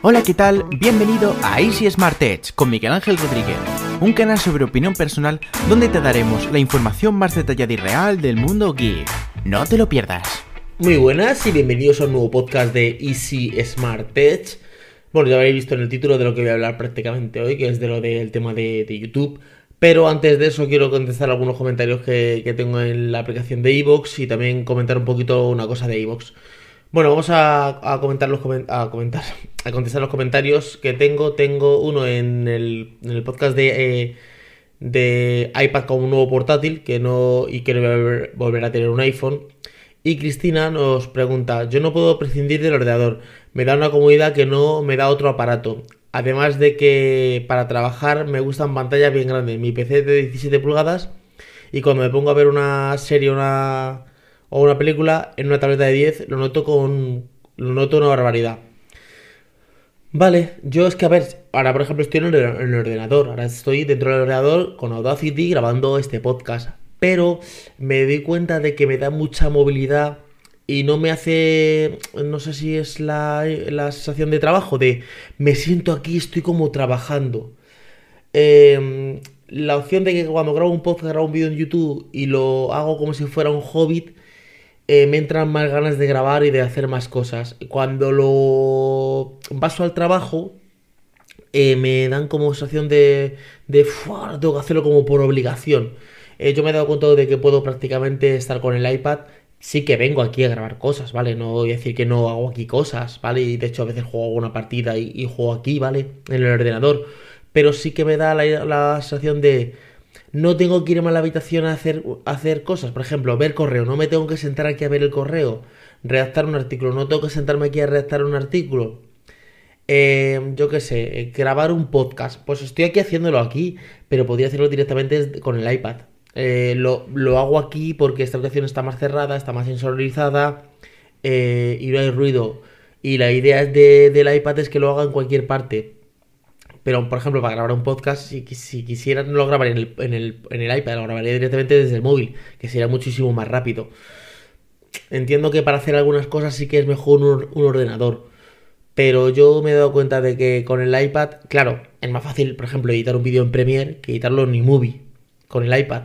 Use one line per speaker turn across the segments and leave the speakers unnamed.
Hola, ¿qué tal? Bienvenido a Easy Smart Edge con Miguel Ángel Rodríguez, un canal sobre opinión personal donde te daremos la información más detallada y real del mundo geek. No te lo pierdas.
Muy buenas y bienvenidos a un nuevo podcast de Easy Smart Edge. Bueno, ya habéis visto en el título de lo que voy a hablar prácticamente hoy, que es de lo del tema de, YouTube. Pero antes de eso quiero contestar algunos comentarios que, tengo en la aplicación de Evox y también comentar un poquito una cosa de Evox. Bueno, vamos a, comentar los a contestar los comentarios que tengo. Tengo uno en el, podcast de, eh, de iPad con un nuevo portátil que no y quiero volver, a tener un iPhone. Y Cristina nos pregunta, yo no puedo prescindir del ordenador, me da una comodidad que no me da otro aparato. Además de que para trabajar me gustan pantallas bien grandes. Mi PC es de 17 pulgadas y cuando me pongo a ver una serie una, o una película en una tableta de 10 lo noto con lo noto una barbaridad. Vale, yo es que a ver, ahora por ejemplo estoy en el, ordenador, ahora estoy dentro del ordenador con Audacity grabando este podcast, pero me doy cuenta de que me da mucha movilidad y no me hace, no sé si es la, la sensación de trabajo, de me siento aquí, estoy como trabajando. Em, la opción de que cuando grabo un podcast, grabo un vídeo en YouTube y lo hago como si fuera un hobbit, eh, me entran más ganas de grabar y de hacer más cosas. Cuando lo paso al trabajo, eh, me dan como sensación de, de tengo que hacerlo como por obligación. Eh, yo me he dado cuenta de que puedo prácticamente estar con el iPad. Sí que vengo aquí a grabar cosas, ¿vale? No voy a decir que no hago aquí cosas, ¿vale? Y de hecho a veces juego alguna partida y, juego aquí, ¿vale? En el ordenador. Pero sí que me da la sensación de no tengo que irme a la habitación a hacer, hacer cosas. Por ejemplo, ver correo. No me tengo que sentar aquí a ver el correo. Redactar un artículo. No tengo que sentarme aquí a redactar un artículo. Eh, yo qué sé, eh, grabar un podcast. Pues estoy aquí haciéndolo aquí, pero podría hacerlo directamente con el iPad. Eh, lo, hago aquí porque esta habitación está más cerrada, está más insonorizada y no hay ruido. Y la idea de, del iPad es que lo haga en cualquier parte. Pero, por ejemplo, para grabar un podcast, si, si quisiera no lo grabaría en el, iPad, lo grabaría directamente desde el móvil, que sería muchísimo más rápido. Entiendo que para hacer algunas cosas sí que es mejor un, ordenador. Pero yo me he dado cuenta de que con el iPad, claro, es más fácil, por ejemplo, editar un vídeo en Premiere que editarlo en iMovie con el iPad.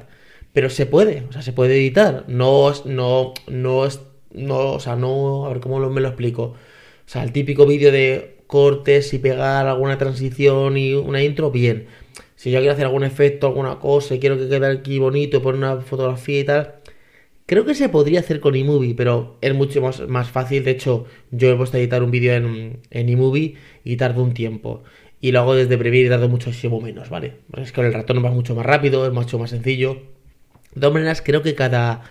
Pero se puede, o sea, se puede editar. No, no, no no, o sea, no, a ver cómo me lo explico. O sea, el típico vídeo de cortes y pegar alguna transición y una intro, bien. Si yo quiero hacer algún efecto, alguna cosa y quiero que quede aquí bonito, poner una fotografía y tal, creo que se podría hacer con eMovie, pero es mucho más, más fácil. De hecho, yo he puesto a editar un vídeo en, en eMovie y tardo un tiempo. Y lo hago desde Premiere y tardo muchísimo menos, ¿vale? Es que con el ratón va mucho más rápido, es mucho más sencillo. De todas maneras, creo que cada,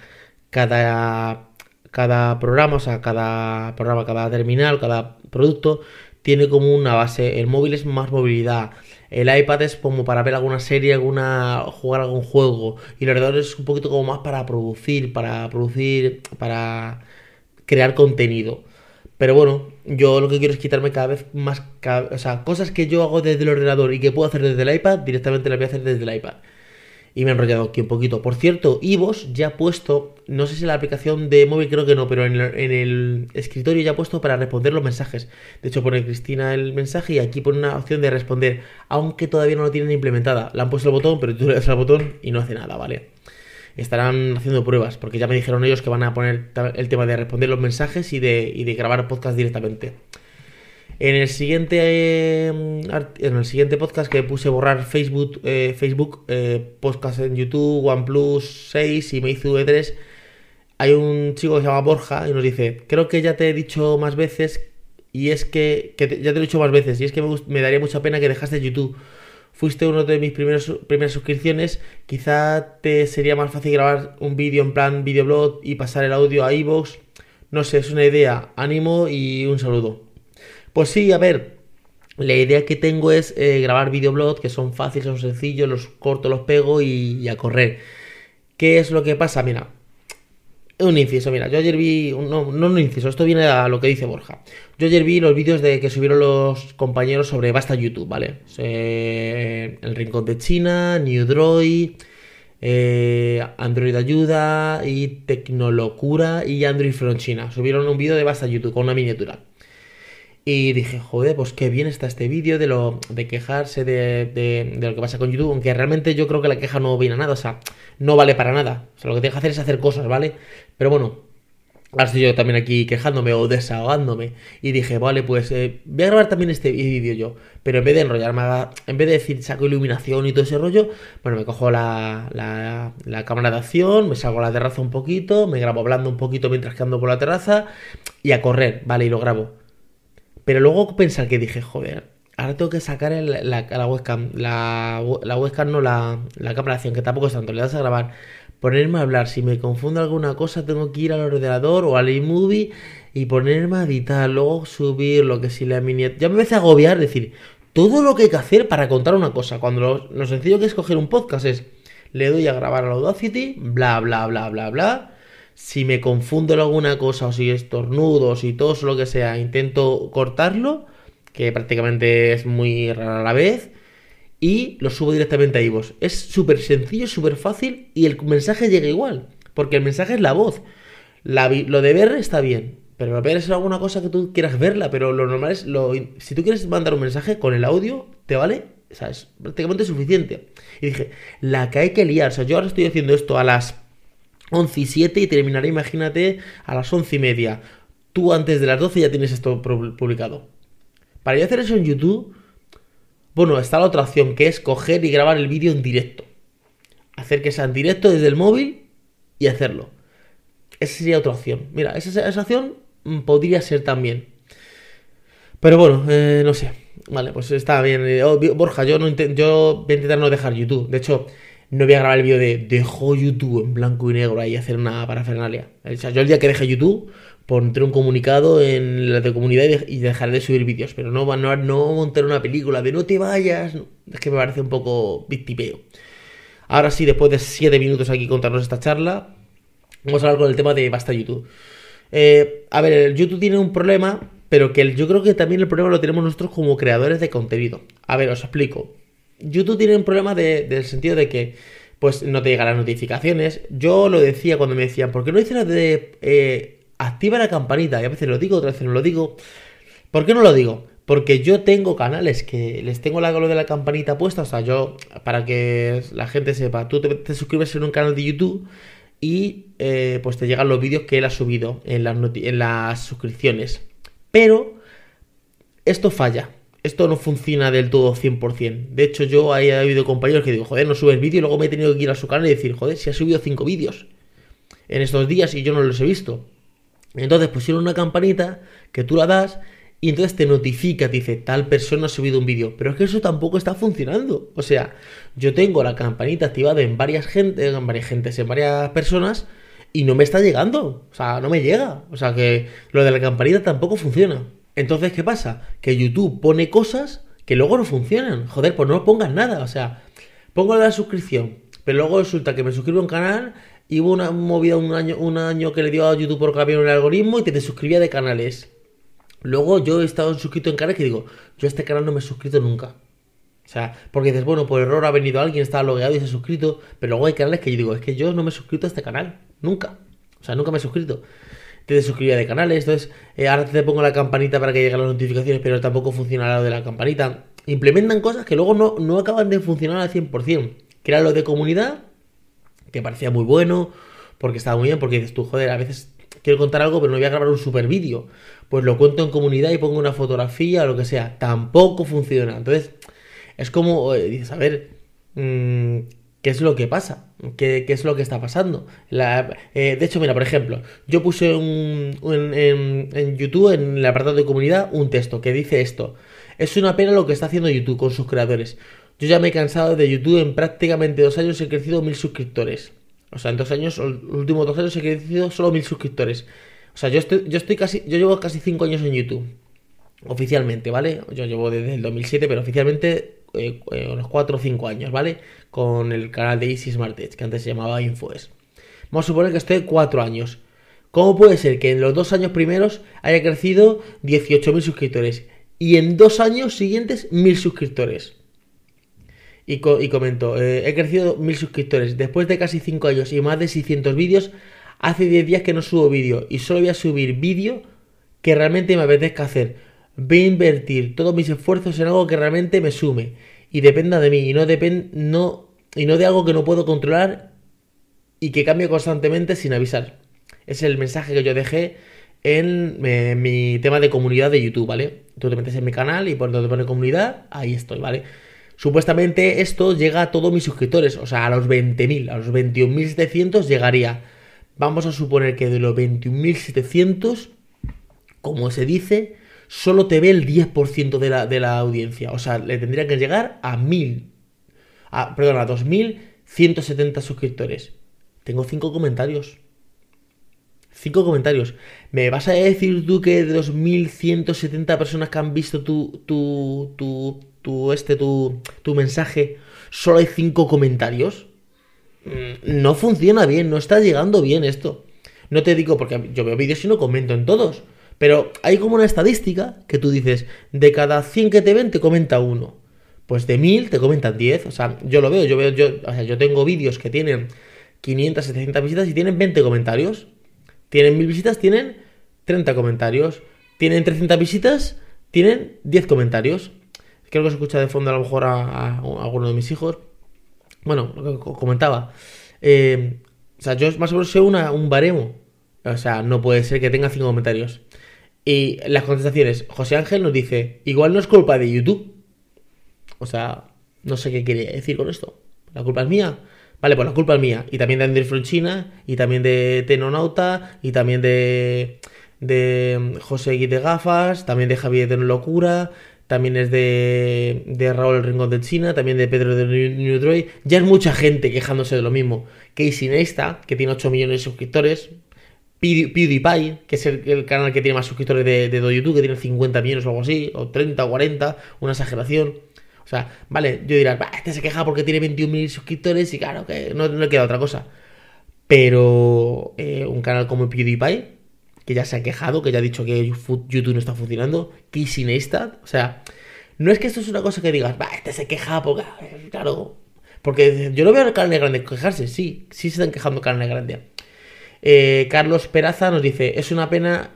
cada, cada programa, o sea, cada programa, cada terminal, cada producto tiene como una base. El móvil es más movilidad. El iPad es como para ver alguna serie, alguna jugar algún juego. Y el ordenador es un poquito como más para producir, para producir, para crear contenido. Pero bueno, yo lo que quiero es quitarme cada vez más, o sea, cosas que yo hago desde el ordenador y que puedo hacer desde el iPad, directamente las voy a hacer desde el iPad y me he enrollado aquí un poquito. Por cierto, Ivos ya ha puesto, no sé si la aplicación de móvil creo que no, pero en el, escritorio ya ha puesto para responder los mensajes. De hecho, pone Cristina el mensaje y aquí pone una opción de responder, aunque todavía no lo tienen implementada. Le han puesto el botón, pero tú le das al botón y no hace nada, ¿vale? Estarán haciendo pruebas, porque ya me dijeron ellos que van a poner el tema de responder los mensajes y de, y de grabar podcast directamente. En el siguiente em, en el siguiente podcast que puse borrar Facebook, eh, Facebook eh, podcast en YouTube, OnePlus 6 y Meizu E3, hay un chico que se llama Borja y nos dice, creo que ya te he dicho más veces y es que, ya te lo he dicho más veces y es que me, daría mucha pena que dejaste YouTube. Fuiste uno de mis primeros, primeras suscripciones, quizá te sería más fácil grabar un vídeo en plan videoblog y pasar el audio a iVoox. No sé, es una idea. Ánimo y un saludo. Pues sí, a ver, la idea que tengo es eh, grabar videoblogs que son fáciles, son sencillos, los corto, los pego y, a correr. ¿Qué es lo que pasa? Mira, un inciso, mira, yo ayer vi, no, no un inciso, esto viene a lo que dice Borja. Yo ayer vi los vídeos de que subieron los compañeros sobre Basta YouTube, ¿vale? el Rincón de China, New Droid, eh, Android Ayuda y Tecnolocura y Android From China. Subieron un vídeo de Basta YouTube con una miniatura. Y dije, joder, pues qué bien está este vídeo de lo de quejarse de, de, de, lo que pasa con YouTube, aunque realmente yo creo que la queja no viene a nada, o sea, no vale para nada. O sea, lo que tienes que hacer es hacer cosas, ¿vale? Pero bueno, ahora estoy yo también aquí quejándome o desahogándome. Y dije, vale, pues eh, voy a grabar también este vídeo yo. Pero en vez de enrollarme, en vez de decir saco iluminación y todo ese rollo, bueno, me cojo la, la, la cámara de acción, me salgo a la terraza un poquito, me grabo hablando un poquito mientras que ando por la terraza y a correr, ¿vale? Y lo grabo. Pero luego pensar que dije, joder, ahora tengo que sacar la, la, webcam, la, la, webcam no la, la cámara de acción, que tampoco es tanto, le das a grabar, ponerme a hablar, si me confundo alguna cosa tengo que ir al ordenador o al iMovie y ponerme a editar, luego subir lo que si la miniatura... Ya me empecé a agobiar, decir, todo lo que hay que hacer para contar una cosa, cuando lo, lo sencillo que es coger un podcast es, le doy a grabar a la Audacity, bla, bla, bla, bla, bla, si me confundo en alguna cosa o si estornudos y todo lo que sea, intento cortarlo, que prácticamente es muy raro a la vez, y lo subo directamente a iVoox. Es súper sencillo, súper fácil y el mensaje llega igual, porque el mensaje es la voz. La, lo de ver está bien, pero ver es alguna cosa que tú quieras verla, pero lo normal es, si tú quieres mandar un mensaje con el audio, ¿te vale? O sea, es prácticamente suficiente. Y dije, la que hay que liar, o sea, yo ahora estoy haciendo esto a las 11 y 7 y terminaré, imagínate, a las 11 y media. Tú antes de las 12 ya tienes esto publicado. Para yo hacer eso en YouTube, bueno, está la otra opción que es coger y grabar el vídeo en directo. Hacer que sea en directo desde el móvil y hacerlo. Esa sería otra opción. Mira, esa, esa opción mm, podría ser también. Pero bueno, eh, no sé. Vale, pues está bien. Eh, Borja, yo, no yo voy a intentar no dejar YouTube. De hecho, no voy a grabar el vídeo de dejo YouTube en blanco y negro ahí hacer una parafernalia. O sea, yo el día que deje YouTube pondré un comunicado en la de comunidad y dejaré de subir vídeos, pero no, no, no montar una película de no te vayas. Es que me parece un poco victipeo. Ahora sí, después de 7 minutos aquí contarnos esta charla, vamos a hablar con el tema de basta YouTube. Eh, a ver, el YouTube tiene un problema, pero que yo creo que también el problema lo tenemos nosotros como creadores de contenido. A ver, os explico. YouTube tiene un problema de, del sentido de que pues no te llegan las notificaciones. Yo lo decía cuando me decían, ¿por qué no dices la de eh, activa la campanita? Y a veces lo digo, otras veces no lo digo. ¿Por qué no lo digo? Porque yo tengo canales que les tengo la de la campanita puesta. O sea, yo, para que la gente sepa, tú te, suscribes en un canal de YouTube y eh, pues te llegan los vídeos que él ha subido en las, en las suscripciones. Pero esto falla esto no funciona del todo 100%. De hecho, yo he habido compañeros que digo, joder, no subes vídeo y luego me he tenido que ir a su canal y decir, joder, si ha subido 5 vídeos en estos días y yo no los he visto. Entonces pusieron una campanita que tú la das y entonces te notifica, te dice, tal persona ha subido un vídeo. Pero es que eso tampoco está funcionando. O sea, yo tengo la campanita activada en varias gente, en varias gentes, en varias personas y no me está llegando. O sea, no me llega. O sea que lo de la campanita tampoco funciona. Entonces, ¿qué pasa? Que YouTube pone cosas que luego no funcionan. Joder, pues no pongas nada. O sea, pongo la suscripción, pero luego resulta que me suscribo a un canal y hubo una movida un año, un año que le dio a YouTube por cambiar el algoritmo y te, te suscribía de canales. Luego yo he estado suscrito en canales que digo, yo a este canal no me he suscrito nunca. O sea, porque dices, bueno, por error ha venido alguien, está logueado y se ha suscrito, pero luego hay canales que yo digo, es que yo no me he suscrito a este canal, nunca. O sea, nunca me he suscrito te desuscribía de canales. Entonces, eh, ahora te pongo la campanita para que lleguen las notificaciones, pero tampoco funciona lo de la campanita. Implementan cosas que luego no, no acaban de funcionar al 100%. Que era lo de comunidad, que parecía muy bueno, porque estaba muy bien, porque dices tú, joder, a veces quiero contar algo, pero no voy a grabar un super vídeo. Pues lo cuento en comunidad y pongo una fotografía o lo que sea. Tampoco funciona. Entonces, es como, eh, dices, a ver, mmm, ¿Qué es lo que pasa? ¿Qué, es lo que está pasando? Eh, de hecho, mira, por ejemplo, yo puse un, en, YouTube, en el apartado de comunidad, un texto que dice esto. Es una pena lo que está haciendo YouTube con sus creadores. Yo ya me he cansado de YouTube, en prácticamente dos años he crecido mil suscriptores. O sea, en dos años, los últimos dos años he crecido solo mil suscriptores. O sea, yo estoy, yo estoy casi, yo llevo casi cinco años en YouTube. Oficialmente, ¿vale? Yo llevo desde el 2007, pero oficialmente eh, eh, unos 4 o 5 años, ¿vale? Con el canal de Easy Smart Edge, que antes se llamaba Infoes. Vamos a suponer que estoy 4 años. ¿Cómo puede ser que en los dos años primeros haya crecido 18.000 suscriptores y en dos años siguientes 1.000 suscriptores? Y, comento, eh, he crecido 1.000 suscriptores después de casi 5 años y más de 600 vídeos. Hace 10 días que no subo vídeo y solo voy a subir vídeo que realmente me apetezca hacer Voy a invertir todos mis esfuerzos en algo que realmente me sume y dependa de mí y no, no, y no de algo que no puedo controlar y que cambie constantemente sin avisar. Es el mensaje que yo dejé en, mi tema de comunidad de YouTube, ¿vale? Tú te metes en mi canal y por donde pone comunidad, ahí estoy, ¿vale? Supuestamente esto llega a todos mis suscriptores, o sea, a los 20.000, a los 21.700 llegaría. Vamos a suponer que de los 21.700, como se dice, solo te ve el 10% de la, de la audiencia. O sea, le tendría que llegar a 1.000, a, perdón, a 2.170 suscriptores. Tengo 5 comentarios. 5 comentarios. ¿Me vas a decir tú que de 2.170 personas que han visto tu, tu, tu, tu, este, tu, tu mensaje, solo hay 5 comentarios? Mm, no funciona bien, no está llegando bien esto. No te digo porque yo veo vídeos y no comento en todos. Pero hay como una estadística que tú dices, de cada 100 que te ven te comenta uno. Pues de 1000 te comentan 10. O sea, yo lo veo, yo veo, yo, o sea, yo tengo vídeos que tienen 500, 700 visitas y tienen 20 comentarios. Tienen 1000 visitas, tienen 30 comentarios. Tienen 300 visitas, tienen 10 comentarios. Creo que se escucha de fondo a lo mejor a, alguno de mis hijos. Bueno, lo que comentaba. Eh, o sea, yo más o menos sé una, un baremo. O sea, no puede ser que tenga 5 comentarios. Y las contestaciones, José Ángel nos dice, igual no es culpa de YouTube. O sea, no sé qué quiere decir con esto. ¿La culpa es mía? Vale, pues la culpa es mía. Y también de Andrés Fronchina, y también de Tenonauta, y también de, de José Gui de Gafas, también de Javier de Locura, también es de, de Raúl Rincón de China, también de Pedro de New Droid. Ya es mucha gente quejándose de lo mismo. Casey Neistat, que tiene 8 millones de suscriptores, PewDiePie, que es el, canal que tiene más suscriptores de, de, YouTube, que tiene 50 millones o algo así, o 30 o 40, una exageración. O sea, vale, yo dirás, este se queja porque tiene 21.000 suscriptores y claro, que no, le queda otra cosa. Pero eh, un canal como PewDiePie, que ya se ha quejado, que ya ha dicho que YouTube no está funcionando, Casey Neistat, o sea, no es que esto es una cosa que digas, va, este se queja porque, claro, porque yo no veo canal de grande quejarse, sí, sí se están quejando de grande eh, Carlos Peraza nos dice, es una pena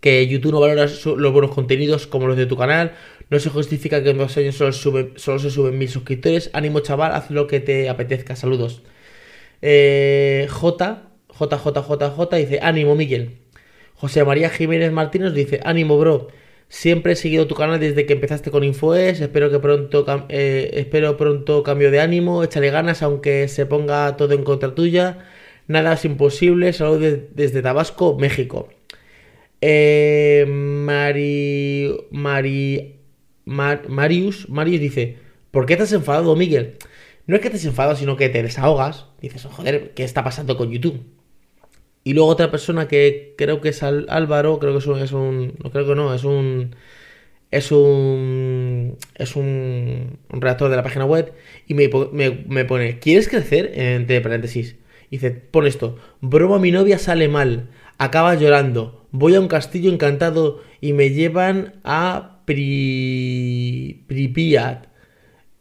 que YouTube no valora los buenos contenidos como los de tu canal. No se justifica que en dos años solo, se suben mil suscriptores. Ánimo chaval, haz lo que te apetezca. Saludos. Eh, J, J, dice, ánimo Miguel. José María Jiménez Martínez dice, ánimo bro. Siempre he seguido tu canal desde que empezaste con InfoES. Espero que pronto, eh, espero pronto cambio de ánimo. Échale ganas aunque se ponga todo en contra tuya. Nada es imposible, saludos desde Tabasco, México. Eh, Mari, Mari, Marius, Marius dice, ¿por qué estás enfadado, Miguel? No es que estés enfadado, sino que te desahogas. Dices, joder, ¿qué está pasando con YouTube? Y luego otra persona que creo que es Álvaro, creo que es un, un, no creo que no, es un, es un, es un, redactor de la página web y me, me pone, ¿quieres crecer? Entre paréntesis. Dice, pon esto, broma mi novia sale mal, acaba llorando, voy a un castillo encantado y me llevan a Pri... Pripyat.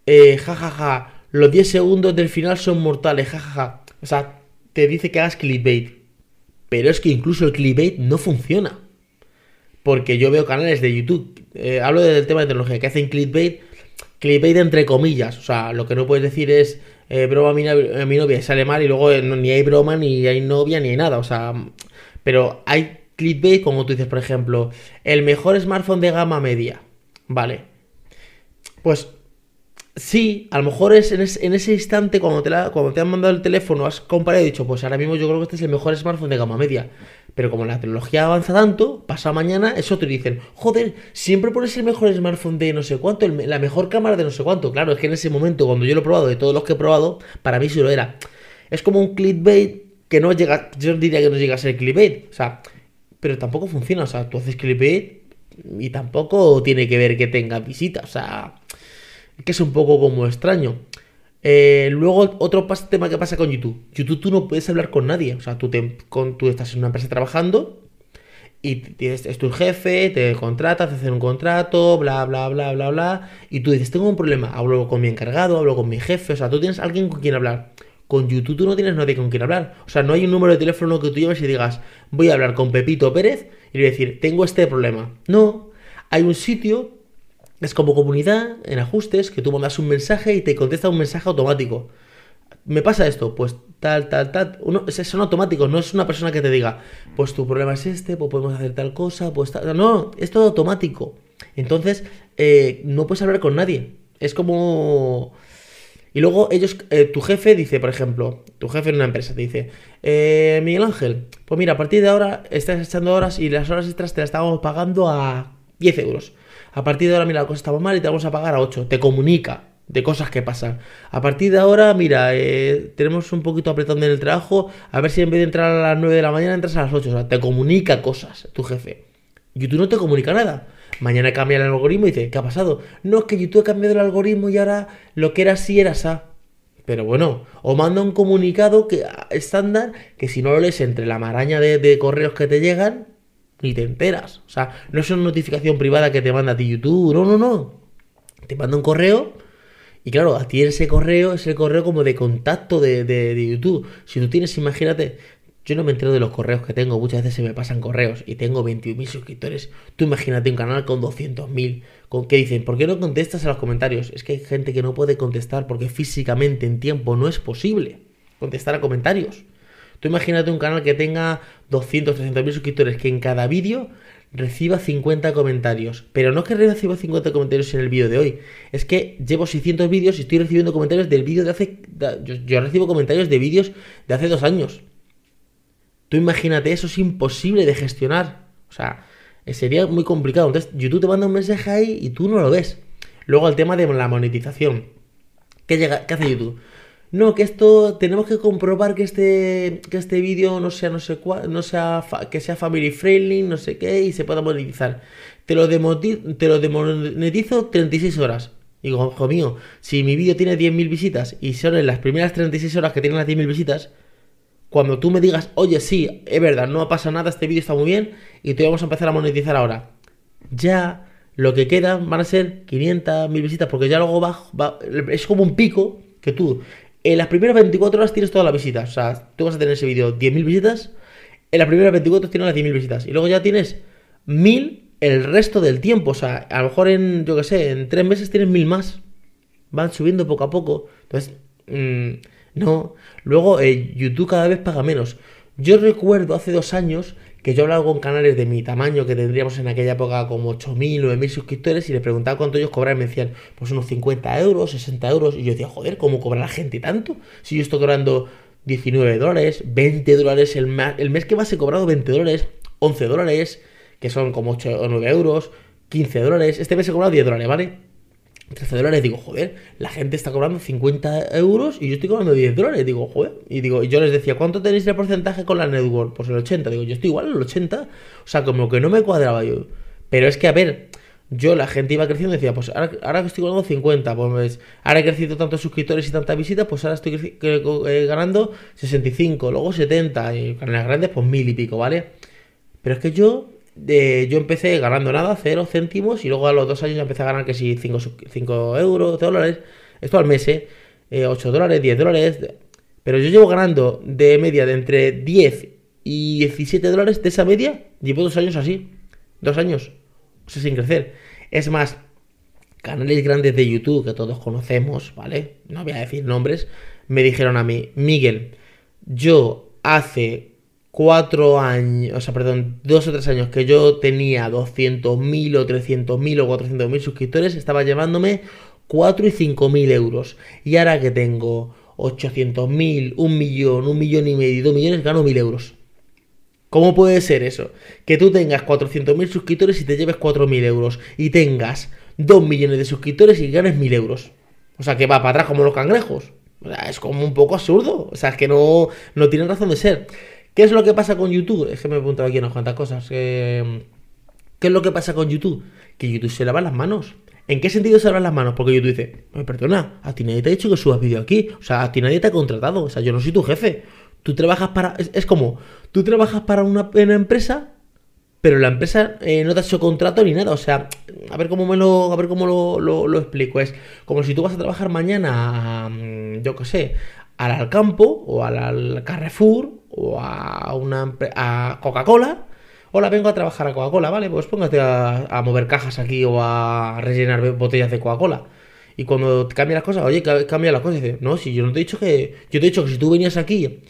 Eh, jajaja, los 10 segundos del final son mortales, jajaja. O sea, te dice que hagas clickbait. Pero es que incluso el clickbait no funciona. Porque yo veo canales de YouTube, eh, hablo del tema de tecnología, que hacen clickbait, clickbait entre comillas. O sea, lo que no puedes decir es eh, broma a mi, novia y sale mal y luego eh, ni hay broma, ni hay novia, ni hay nada. O sea, pero hay clickbait, como tú dices, por ejemplo, el mejor smartphone de gama media. Vale. Pues sí, a lo mejor es en, ese instante cuando te, cuando te han mandado el teléfono, has comparado y dicho, pues ahora mismo yo creo que este es el mejor smartphone de gama media. Pero como la tecnología avanza tanto, pasa mañana, eso te dicen, joder, siempre pones el mejor smartphone de no sé cuánto, la mejor cámara de no sé cuánto. Claro, es que en ese momento, cuando yo lo he probado, de todos los que he probado, para mí sí lo era. Es como un clickbait que no llega, yo diría que no llega a ser clickbait. O sea, pero tampoco funciona. O sea, tú haces clickbait y tampoco tiene que ver que tenga visitas. O sea, que es un poco como extraño. Eh, luego, otro tema que pasa con YouTube. YouTube tú no puedes hablar con nadie. O sea, tú, te, con, tú estás en una empresa trabajando y tienes, es tu jefe, te contratas, te hacen un contrato, bla, bla, bla, bla, bla. Y tú dices, tengo un problema. Hablo con mi encargado, hablo con mi jefe. O sea, tú tienes alguien con quien hablar. Con YouTube tú no tienes nadie con quien hablar. O sea, no hay un número de teléfono que tú lleves y digas, voy a hablar con Pepito Pérez y le voy a decir, tengo este problema. No, hay un sitio, es como comunidad, en ajustes, que tú mandas un mensaje y te contesta un mensaje automático. ¿Me pasa esto? Pues tal, tal, tal. Uno, son automáticos, no es una persona que te diga, pues tu problema es este, pues podemos hacer tal cosa, pues tal. No, es todo automático. Entonces, eh, no puedes hablar con nadie. Es como... Y luego ellos, eh, tu jefe dice, por ejemplo, tu jefe en una empresa te dice, eh, Miguel Ángel, pues mira, a partir de ahora estás echando horas y las horas extras te las estamos pagando a 10 euros. A partir de ahora, mira, la cosa está mal y te vamos a pagar a 8. Te comunica de cosas que pasan. A partir de ahora, mira, eh, tenemos un poquito apretando en el trabajo, a ver si en vez de entrar a las 9 de la mañana entras a las 8. O sea, te comunica cosas tu jefe. YouTube no te comunica nada. Mañana cambia el algoritmo y dice, ¿qué ha pasado? No, es que YouTube ha cambiado el algoritmo y ahora lo que era así era esa. Pero bueno, o manda un comunicado que, estándar que si no lo lees entre la maraña de correos que te llegan, ni te enteras. O sea, no es una notificación privada que te manda a ti YouTube, no, no, no. Te manda un correo y claro, a ti ese correo es el correo como de contacto de, de, YouTube. Si tú tienes, imagínate, yo no me entero de los correos que tengo, muchas veces se me pasan correos y tengo 21.000 suscriptores. Tú imagínate un canal con 200.000, con que dicen, ¿por qué no contestas a los comentarios? Es que hay gente que no puede contestar porque físicamente en tiempo no es posible contestar a comentarios. Tú imagínate un canal que tenga 200, 300.000 suscriptores, que en cada vídeo reciba 50 comentarios. Pero no es que reciba 50 comentarios en el vídeo de hoy, es que llevo 600 vídeos y estoy recibiendo comentarios del vídeo de hace... Yo, recibo comentarios de vídeos de hace dos años. Tú imagínate, eso es imposible de gestionar. O sea, sería muy complicado. Entonces, YouTube te manda un mensaje ahí y tú no lo ves. Luego, el tema de la monetización. ¿Qué, llega, qué hace YouTube? No, que esto tenemos que comprobar que este, que este vídeo no sea, no sé cuál, no sea, que sea family friendly, no sé qué, y se pueda monetizar. Te lo, te lo demonetizo 36 horas. Digo, hijo mío, si mi vídeo tiene 10.000 visitas y son en las primeras 36 horas que tienen las 10.000 visitas, cuando tú me digas, oye, sí, es verdad, no pasa nada, este vídeo está muy bien y te vamos a empezar a monetizar ahora. Ya lo que queda van a ser 500, 1000 visitas, porque ya luego va, va, es como un pico que tú en las primeras 24 horas tienes todas las visitas. O sea, tú vas a tener ese vídeo 10.000 visitas. En las primeras 24 tienes las 10.000 visitas. Y luego ya tienes 1.000 el resto del tiempo. O sea, a lo mejor en, yo qué sé, en 3 meses tienes 1.000 más. Van subiendo poco a poco. Entonces, mmm, no. Luego, eh, YouTube cada vez paga menos. Yo recuerdo hace dos años que yo hablaba con canales de mi tamaño que tendríamos en aquella época como 8.000, 9.000 suscriptores y les preguntaba cuánto ellos cobraban me decían, pues unos 50 euros, 60 euros. Y yo decía, joder, ¿cómo cobra la gente tanto? Si yo estoy cobrando 19 dólares, 20 dólares el, el mes que más he cobrado 20 dólares, 11 dólares, que son como 8 o 9 euros, 15 dólares. Este mes he cobrado 10 dólares, ¿vale? 13 dólares, digo, joder, la gente está cobrando 50 euros y yo estoy cobrando 10 dólares, digo, joder, y digo, yo les decía, ¿cuánto tenéis de porcentaje con la network? Pues el 80, digo, yo estoy igual el 80, o sea, como que no me cuadraba yo, pero es que, a ver, yo la gente iba creciendo y decía, pues ahora, que estoy cobrando 50, pues ahora he crecido tantos suscriptores y tantas visitas, pues ahora estoy eh, ganando 65, luego 70, y canales grandes, pues mil y pico, ¿vale? Pero es que yo yo empecé ganando nada, cero céntimos, y luego a los dos años empecé a ganar que si 5, euros, dólares, esto al mes, ¿eh? 8 dólares, 10 dólares, pero yo llevo ganando de media de entre 10 y 17 dólares de esa media, llevo dos años así, dos años, o sea, sin crecer. Es más, canales grandes de YouTube que todos conocemos, ¿vale? No voy a decir nombres, me dijeron a mí, Miguel, yo hace cuatro años, o sea, perdón, dos o tres años que yo tenía 200.000 o 300.000 o 400.000 suscriptores, estaba llevándome 4 y 5.000 euros. Y ahora que tengo 800.000, un millón, un millón y medio, dos millones, gano 1.000 euros. ¿Cómo puede ser eso? Que tú tengas 400.000 suscriptores y te lleves 4.000 euros. Y tengas 2 millones de suscriptores y ganes 1.000 euros. O sea, que va para atrás como los cangrejos. O sea, es como un poco absurdo. O sea, es que no, no tienen razón de ser. ¿Qué es lo que pasa con YouTube? Es que me he preguntado aquí unas cuantas cosas. ¿Qué es lo que pasa con YouTube? Que YouTube se lava las manos. ¿En qué sentido se lavan las manos? Porque YouTube dice, perdona, a ti nadie te ha dicho que subas vídeo aquí. O sea, a ti nadie te ha contratado. O sea, yo no soy tu jefe. Tú trabajas para... Es, como, tú trabajas para una, empresa, pero la empresa eh, no te ha hecho contrato ni nada. O sea, a ver cómo me lo, a ver cómo lo, explico. Es como si tú vas a trabajar mañana, yo qué sé, al Alcampo o al Carrefour o a una a Coca-Cola hola, vengo a trabajar a Coca-Cola, vale, pues póngate a, mover cajas aquí o a rellenar botellas de Coca-Cola. Y cuando cambia las cosas, oye, cambia las cosas, dice, no, si yo no te he dicho que, yo te he dicho que si tú venías aquí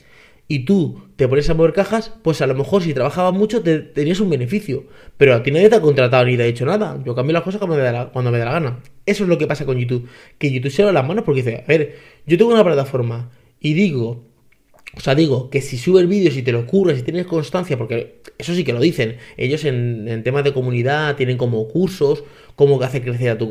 y tú te pones a mover cajas, pues a lo mejor si trabajabas mucho te, tenías un beneficio. Pero a ti nadie te ha contratado ni te ha dicho nada. Yo cambio las cosas cuando me, da la, cuando me da la gana. Eso es lo que pasa con YouTube. Que YouTube se da las manos porque dice, a ver, yo tengo una plataforma y digo, o sea, digo que si subes vídeos y te lo curras y tienes constancia, porque eso sí que lo dicen, ellos en, temas de comunidad tienen como cursos, cómo hacer crecer a tu,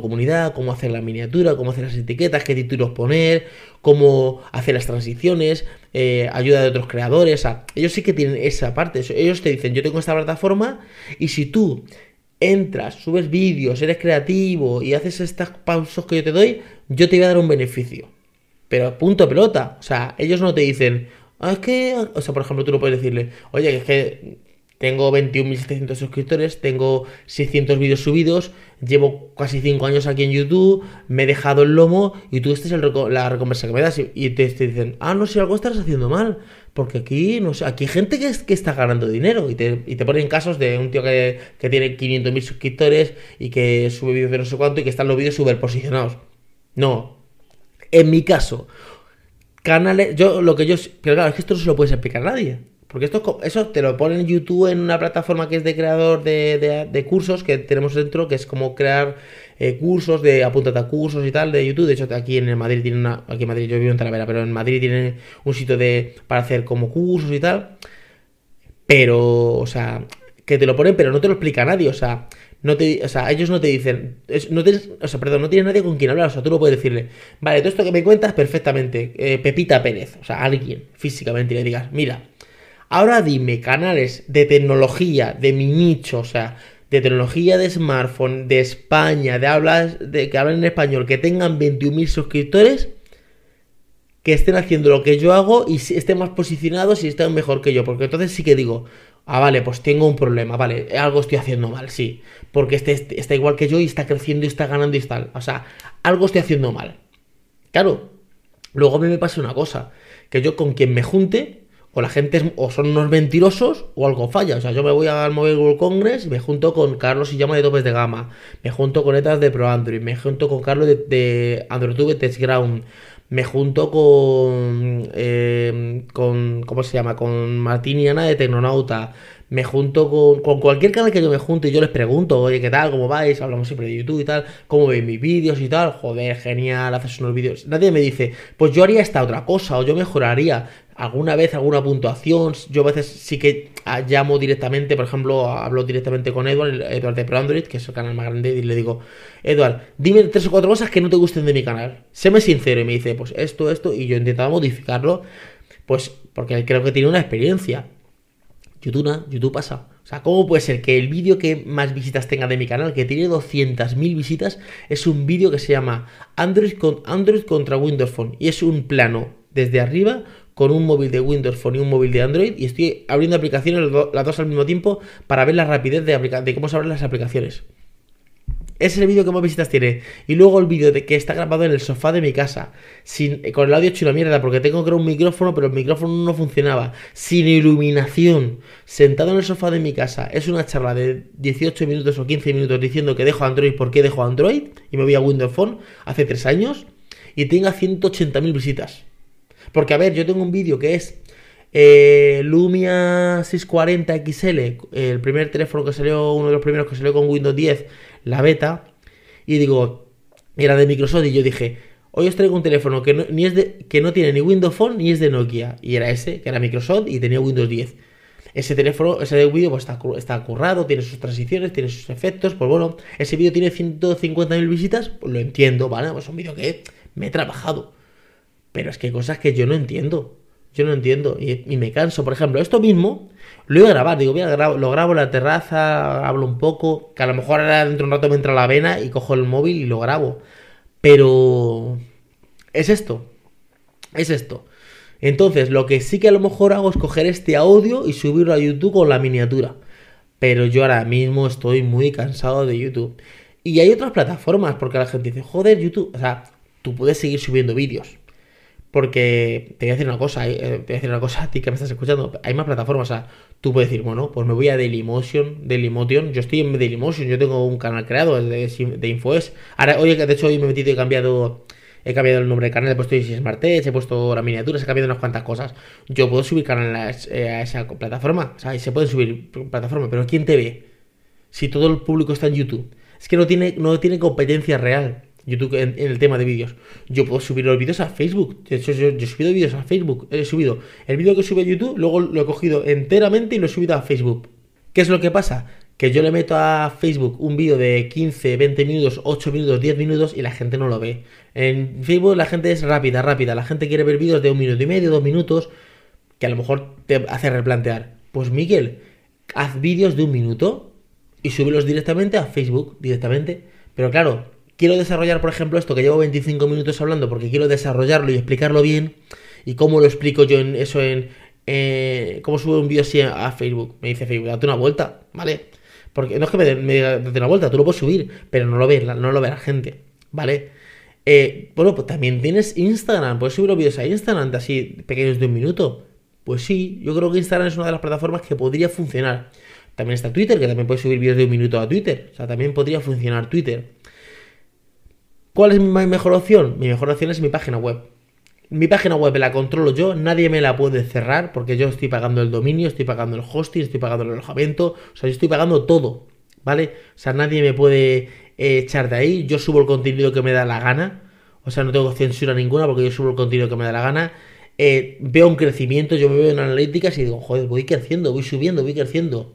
comunidad, cómo hacer la miniatura, cómo hacer las etiquetas, qué títulos poner, cómo hacer las transiciones, eh, ayuda de otros creadores, o sea, ellos sí que tienen esa parte, ellos te dicen, yo tengo esta plataforma y si tú entras, subes vídeos, eres creativo y haces estos pausos que yo te doy, yo te voy a dar un beneficio. Pero punto pelota. O sea, ellos no te dicen, ah, es que, o sea, por ejemplo, tú no puedes decirle, oye, es que tengo 21.700 suscriptores, tengo 600 vídeos subidos, llevo casi 5 años aquí en YouTube, me he dejado el lomo y tú esta es la recompensa que me das. Y te, dicen, ah, no, si algo estás haciendo mal, porque aquí, no sé, aquí hay gente que, que está ganando dinero y te, y te ponen casos de un tío que, que tiene 500.000 suscriptores y que sube vídeos de no sé cuánto y que están los vídeos superposicionados. No, en mi caso, canales, yo lo que yo, pero claro, es que esto no se lo puedes explicar a nadie. Porque esto, eso te lo ponen en YouTube en una plataforma que es de creador de, cursos que tenemos dentro, que es como crear eh, cursos, de apúntate a cursos y tal de YouTube. De hecho, aquí en Madrid tiene una, aquí en Madrid yo vivo en Talavera, pero en Madrid tiene un sitio de para hacer como cursos y tal. Pero, o sea, que te lo ponen, pero no te lo explica nadie. O sea, no te, o sea, ellos no te dicen, no tienes, o sea, perdón, no tienes nadie con quien hablar, o sea, tú no puedes decirle, vale, todo esto que me cuentas perfectamente, eh, Pepita Pérez, o sea, alguien físicamente y le digas, mira, ahora dime canales de tecnología, de mi nicho, o sea, de tecnología de smartphone, de España, de hablas, de que hablen en español, que tengan 21.000 suscriptores, que estén haciendo lo que yo hago y estén más posicionados y estén mejor que yo, porque entonces sí que digo, Ah, vale, pues tengo un problema, vale, algo estoy haciendo mal, sí. Porque este, este, está igual que yo y está creciendo y está ganando y está. O sea, algo estoy haciendo mal. Claro, luego a mí me pasa una cosa, que yo con quien me junte, o la gente o son unos mentirosos o algo falla. O sea, yo me voy al Mobile World Congress y me junto con Carlos y llama de topes de gama, me junto con Etas de Pro Android, me junto con Carlos de, de AndroidTube Test Ground, me junto con, eh, con ¿cómo se llama? Con Martín y Ana de Tecnonauta, me junto con, con, cualquier canal que yo me junte y yo les pregunto, oye, ¿qué tal? ¿Cómo vais? Hablamos siempre de YouTube y tal, ¿cómo veis mis vídeos y tal? Joder, genial, haces unos vídeos. Nadie me dice, pues yo haría esta otra cosa o yo mejoraría alguna vez alguna puntuación. Yo a veces sí que llamo directamente, por ejemplo, hablo directamente con Edward, Edward de Pro que es el canal más grande, y le digo, Edward, dime tres o cuatro cosas que no te gusten de mi canal. Séme sincero y me dice, pues esto, esto, y yo he intentado modificarlo, pues porque creo que tiene una experiencia. YouTube, YouTube pasa. O sea, ¿cómo puede ser que el vídeo que más visitas tenga de mi canal, que tiene 200.000 visitas, es un vídeo que se llama Android, con, Android contra Windows Phone? Y es un plano desde arriba con un móvil de Windows Phone y un móvil de Android y estoy abriendo aplicaciones las dos al mismo tiempo para ver la rapidez de, de cómo se abren las aplicaciones. Es el vídeo que más visitas tiene. Y luego el vídeo de que está grabado en el sofá de mi casa. Sin, con el audio hecho una mierda. Porque tengo que un micrófono, pero el micrófono no funcionaba. Sin iluminación. Sentado en el sofá de mi casa. Es una charla de 18 minutos o 15 minutos diciendo que dejo Android. ¿Por qué dejo Android? Y me voy a Windows Phone hace 3 años. Y tenga 180.000 visitas. Porque, a ver, yo tengo un vídeo que es eh, Lumia 640 XL, el primer teléfono que salió, uno de los primeros que salió con Windows 10, la beta. Y digo, era de Microsoft y yo dije, hoy os traigo un teléfono que no, ni es de, que no tiene ni Windows Phone ni es de Nokia. Y era ese, que era Microsoft y tenía Windows 10. Ese teléfono, ese vídeo pues está, está currado, tiene sus transiciones, tiene sus efectos. Pues bueno, ese vídeo tiene 150.000 visitas, pues lo entiendo, ¿vale? Pues es un vídeo que me he trabajado. Pero es que hay cosas que yo no entiendo. Yo no entiendo. Y, me canso. Por ejemplo, esto mismo lo voy a grabar. Digo, voy a lo grabo en la terraza, hablo un poco. Que a lo mejor ahora dentro de un rato me entra la vena y cojo el móvil y lo grabo. Pero... Es esto. Es esto. Entonces, lo que sí que a lo mejor hago es coger este audio y subirlo a YouTube con la miniatura. Pero yo ahora mismo estoy muy cansado de YouTube. Y hay otras plataformas, porque la gente dice, joder, YouTube. O sea, tú puedes seguir subiendo vídeos porque te voy a decir una cosa, eh, te voy a decir una cosa a ti que me estás escuchando. Hay más plataformas. O sea, tú puedes decir, bueno, pues me voy a Dailymotion, Dailymotion, yo estoy en Dailymotion, yo tengo un canal creado de, de InfoES. Ahora, oye, de hecho hoy me he metido y he cambiado he cambiado el nombre del canal, he puesto Smart Edge, he puesto las miniaturas, he cambiado unas cuantas cosas. Yo puedo subir canal a, a esa plataforma, o sea, se puede subir plataforma, pero ¿quién te ve? Si todo el público está en YouTube. Es que no tiene, no tiene competencia real. YouTube en, el tema de vídeos. Yo puedo subir los vídeos a Facebook. De hecho, yo, he subido vídeos a Facebook. He subido el vídeo que sube a YouTube, luego lo he cogido enteramente y lo he subido a Facebook. ¿Qué es lo que pasa? Que yo le meto a Facebook un vídeo de 15, 20 minutos, 8 minutos, 10 minutos y la gente no lo ve. En Facebook la gente es rápida, rápida. La gente quiere ver vídeos de un minuto y medio, dos minutos, que a lo mejor te hace replantear. Pues Miguel, haz vídeos de un minuto y súbelos directamente a Facebook, directamente. Pero claro, quiero desarrollar, por ejemplo, esto que llevo 25 minutos hablando porque quiero desarrollarlo y explicarlo bien. ¿Y cómo lo explico yo en eso en... Eh, ¿Cómo subo un vídeo así a Facebook? Me dice Facebook, date una vuelta, ¿vale? Porque no es que me, diga date una vuelta, tú lo puedes subir, pero no lo ve, no lo ve la gente, ¿vale? Eh, bueno, pues también tienes Instagram, puedes subir los vídeos a Instagram así pequeños de un minuto. Pues sí, yo creo que Instagram es una de las plataformas que podría funcionar. También está Twitter, que también puedes subir vídeos de un minuto a Twitter. O sea, también podría funcionar Twitter. ¿Cuál es mi mejor opción? Mi mejor opción es mi página web. Mi página web la controlo yo, nadie me la puede cerrar porque yo estoy pagando el dominio, estoy pagando el hosting, estoy pagando el alojamiento, o sea, yo estoy pagando todo, ¿vale? O sea, nadie me puede eh, echar de ahí, yo subo el contenido que me da la gana, o sea, no tengo censura ninguna porque yo subo el contenido que me da la gana. Eh, veo un crecimiento, yo me veo en analíticas y digo, joder, voy creciendo, voy subiendo, voy creciendo.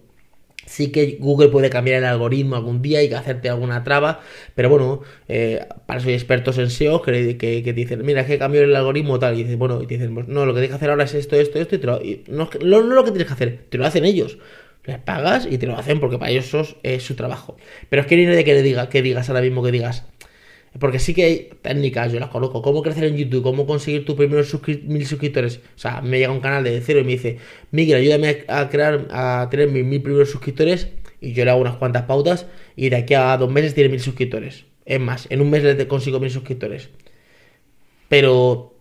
Sí que Google puede cambiar el algoritmo algún día y hacerte alguna traba, pero bueno, eh, para eso hay expertos en SEO que, que, dicen, mira, es que cambió el algoritmo tal, y dices, bueno, y dicen, pues no, lo que tienes que hacer ahora es esto, esto, esto, y, te lo, no, no, lo que tienes que hacer, te lo hacen ellos. Les pagas y te lo hacen porque para ellos es su trabajo. Pero es que ni nadie que le diga, que digas ahora mismo que digas, porque sí que hay técnicas, yo las conozco. Cómo crecer en YouTube, cómo conseguir tus primeros mil suscriptores. O sea, me llega un canal de cero y me dice, Miguel, ayúdame a crear, a tener mis mil primeros suscriptores. Y yo le hago unas cuantas pautas y de aquí a dos meses tiene mil suscriptores. Es más, en un mes le consigo mil suscriptores. Pero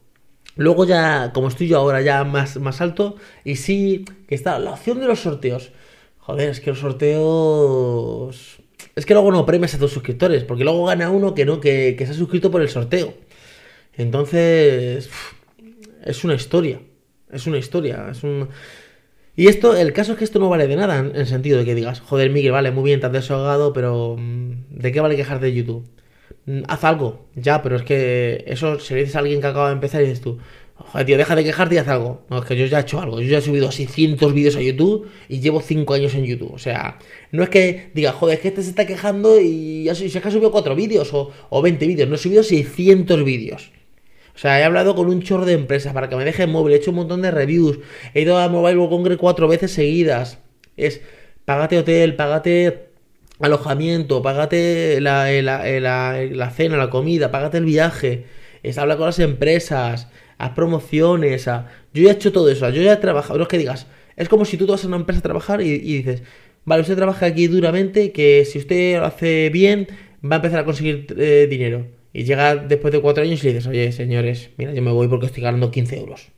luego ya, como estoy yo ahora ya más, más alto, y sí que está la opción de los sorteos. Joder, es que los sorteos es que luego no premias a tus suscriptores, porque luego gana uno que no, que, se ha suscrito por el sorteo. Entonces, es una historia. Es una historia. Es un... Y esto, el caso es que esto no vale de nada, en el sentido de que digas, joder, Miguel, vale, muy bien, te has desahogado, pero mm, ¿de qué vale quejar de YouTube? Mm, haz algo, ya, pero es que eso, si le dices a alguien que acaba de empezar y dices tú, Joder, tío, deja de quejarte y haz algo. No, es que yo ya he hecho algo. Yo ya he subido 600 vídeos a YouTube y llevo 5 años en YouTube. O sea, no es que diga, joder, es que este se está quejando y ya si es que ha subido 4 vídeos o, o 20 vídeos. No he subido 600 vídeos. O sea, he hablado con un chorro de empresas para que me dejen móvil. He hecho un montón de reviews. He ido a Mobile World Congress 4 veces seguidas. Es, págate hotel, págate alojamiento, págate la cena, la comida, págate el viaje. Es habla con las empresas a promociones, a... Yo ya he hecho todo eso, yo ya he trabajado, no es que digas, es como si tú vas a una empresa a trabajar y, dices, vale, usted trabaja aquí duramente, que si usted lo hace bien, va a empezar a conseguir eh, dinero. Y llega después de cuatro años y le dices, oye, señores, mira, yo me voy porque estoy ganando 15 euros.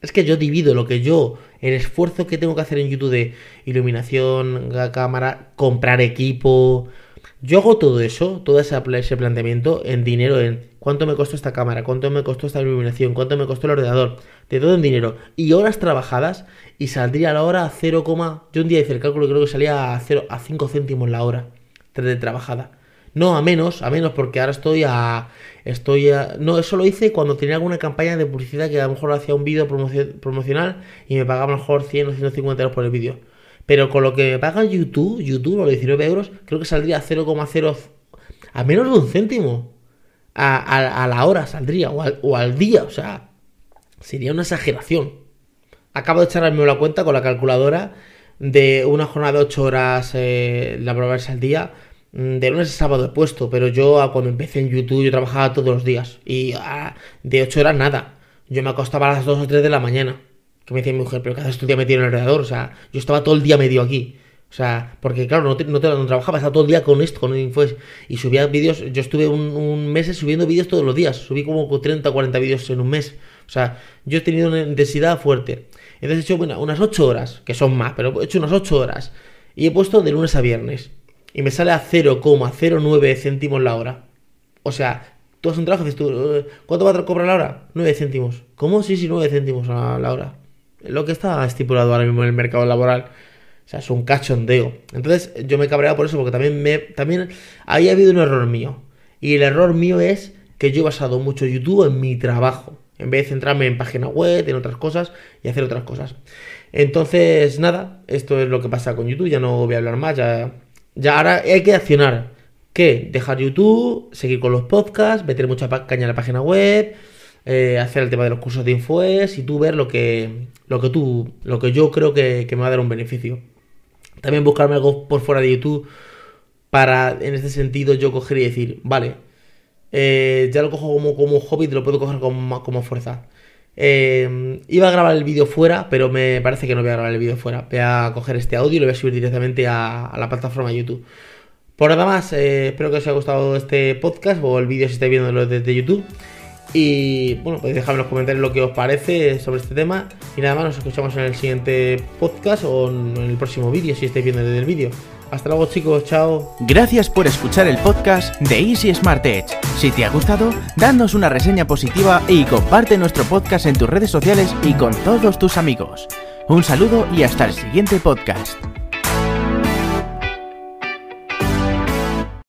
Es que yo divido lo que yo, el esfuerzo que tengo que hacer en YouTube de iluminación, cámara, comprar equipo. Yo hago todo eso, todo ese planteamiento en dinero, en cuánto me costó esta cámara, cuánto me costó esta iluminación, cuánto me costó el ordenador, de todo en dinero y horas trabajadas y saldría la hora a 0, yo un día hice el cálculo y creo que salía a 0 a 5 céntimos la hora de trabajada. No, a menos, a menos porque ahora estoy a estoy a, no, eso lo hice cuando tenía alguna campaña de publicidad que a lo mejor hacía un vídeo promocional y me pagaba a lo mejor 100 o 150 euros por el vídeo. Pero con lo que me paga YouTube, YouTube, los 19 euros, creo que saldría a 0,0 a menos de un céntimo a, la hora saldría, o al, día, o sea, sería una exageración. Acabo de echarme la cuenta con la calculadora de una jornada de 8 horas eh, laborables al día. Mm, de lunes a sábado he puesto, pero yo cuando empecé en YouTube yo trabajaba todos los días. Y ah, de 8 horas nada. Yo me acostaba a las 2 o 3 de la mañana. Que me decía mi mujer, pero ¿qué haces tu día metido en el alrededor? O sea, yo estaba todo el día medio aquí. O sea, porque claro, no, te, no, te, no trabajaba, estaba todo el día con esto, con Infoes. Y subía vídeos, yo estuve un, mes subiendo vídeos todos los días. Subí como 30 o 40 vídeos en un mes. O sea, yo he tenido una intensidad fuerte. Entonces he hecho bueno, unas 8 horas, que son más, pero he hecho unas 8 horas. Y he puesto de lunes a viernes. Y me sale a 0,09 céntimos la hora. O sea, tú haces un trabajo dices tú, ¿cuánto va a cobrar la hora? 9 céntimos. ¿Cómo? Sí, sí, 9 céntimos a la hora. Lo que está estipulado ahora mismo en el mercado laboral. O sea, es un cachondeo. Entonces yo me he cabreado por eso, porque también me. También ahí ha habido un error mío. Y el error mío es que yo he basado mucho YouTube en mi trabajo. En vez de centrarme en página web, en otras cosas y hacer otras cosas. Entonces, nada, esto es lo que pasa con YouTube. Ya no voy a hablar más. Ya, ya ahora hay que accionar. ¿Qué? Dejar YouTube, seguir con los podcasts, meter mucha caña en la página web, eh, hacer el tema de los cursos de Infoes y tú ver lo que, lo que tú, lo que yo creo que, que me va a dar un beneficio. También buscarme algo por fuera de YouTube para, en este sentido, yo coger y decir, vale, eh, ya lo cojo como, como hobby, te lo puedo coger como, como fuerza. Eh, iba a grabar el vídeo fuera, pero me parece que no voy a grabar el vídeo fuera. Voy a coger este audio y lo voy a subir directamente a, la plataforma YouTube. Por nada más, eh, espero que os haya gustado este podcast o el vídeo si estáis viéndolo desde YouTube. Y bueno, podéis dejarme en los comentarios lo que os parece sobre este tema. Y nada más, nos escuchamos en el siguiente podcast o en el próximo vídeo si estáis viendo desde el vídeo. Hasta luego chicos, chao.
Gracias por escuchar el podcast de Easy Smart Edge. Si te ha gustado, danos una reseña positiva y comparte nuestro podcast en tus redes sociales y con todos tus amigos. Un saludo y hasta el siguiente podcast.